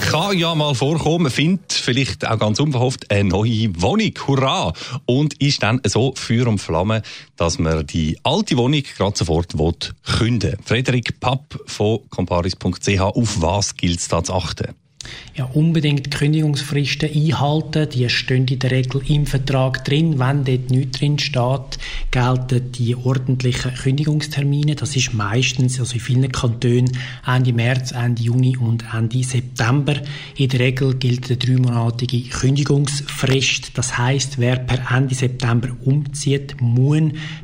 kann ja mal vorkommen, findet vielleicht auch ganz unverhofft eine neue Wohnung. Hurra! Und ist dann so Feuer und Flamme, dass man die alte Wohnung gerade sofort will künden Frederik Papp von comparis.ch, auf was gilt es da zu achten? Ja, unbedingt Kündigungsfristen einhalten. Die stehen in der Regel im Vertrag drin. Wenn dort nichts drin steht, gelten die ordentlichen Kündigungstermine. Das ist meistens, also in vielen Kantonen, Ende März, Ende Juni und Ende September. In der Regel gilt eine dreimonatige Kündigungsfrist. Das heißt, wer per Ende September umzieht, muss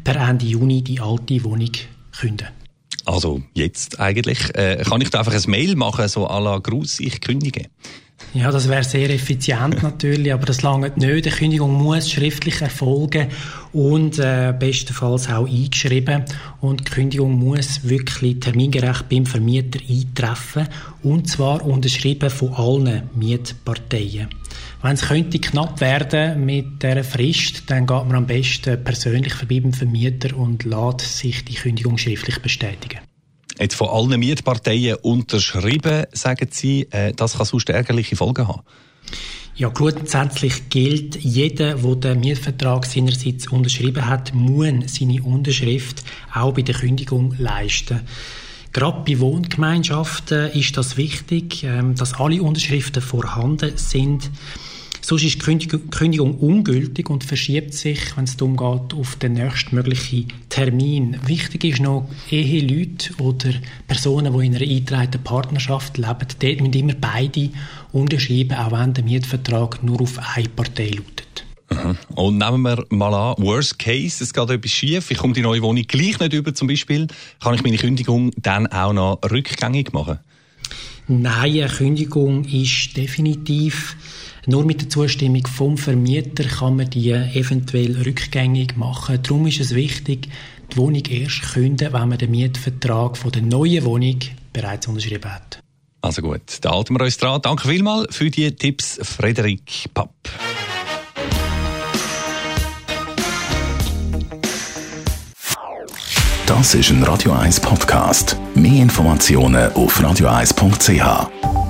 per Ende Juni die alte Wohnung kündigen. Also jetzt eigentlich. Äh, kann ich da einfach ein Mail machen, so à la Gruß, ich kündige? Ja, das wäre sehr effizient natürlich, aber das lange nicht. Die Kündigung muss schriftlich erfolgen und äh, bestenfalls auch eingeschrieben. Und die Kündigung muss wirklich termingerecht beim Vermieter eintreffen und zwar unterschrieben von allen Mietparteien. Wenn es könnte knapp werden mit der Frist, dann geht man am besten persönlich vorbei beim Vermieter und lässt sich die Kündigung schriftlich bestätigen. Jetzt von allen Mietparteien unterschrieben, sagen Sie, äh, das kann sonst ärgerliche Folgen haben. Ja, grundsätzlich gilt, jeder, der den Mietvertrag seinerseits unterschrieben hat, muss seine Unterschrift auch bei der Kündigung leisten. Gerade bei Wohngemeinschaften ist das wichtig, ähm, dass alle Unterschriften vorhanden sind. Sonst ist die Kündigung ungültig und verschiebt sich, wenn es darum geht, auf den nächstmöglichen Termin. Wichtig ist noch, Eheleute oder Personen, die in einer eingetragenen Partnerschaft leben, dort müssen immer beide unterschreiben, auch wenn der Mietvertrag nur auf eine Partei lautet. Mhm. Und nehmen wir mal an, worst case, es geht etwas schief, ich komme die neue Wohnung gleich nicht über zum Beispiel, kann ich meine Kündigung dann auch noch rückgängig machen? Nein, eine Kündigung ist definitiv nur mit der Zustimmung vom Vermieter kann man die eventuell rückgängig machen. Darum ist es wichtig, die Wohnung erst künden, wenn man den Mietvertrag von der neuen Wohnung bereits unterschrieben hat. Also gut, da halten wir uns dran. Danke vielmals für die Tipps, Frederik Papp. Das ist ein Radio 1 Podcast. Mehr Informationen auf radio1.ch.